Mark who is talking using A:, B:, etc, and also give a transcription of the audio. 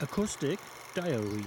A: Acoustic Diary.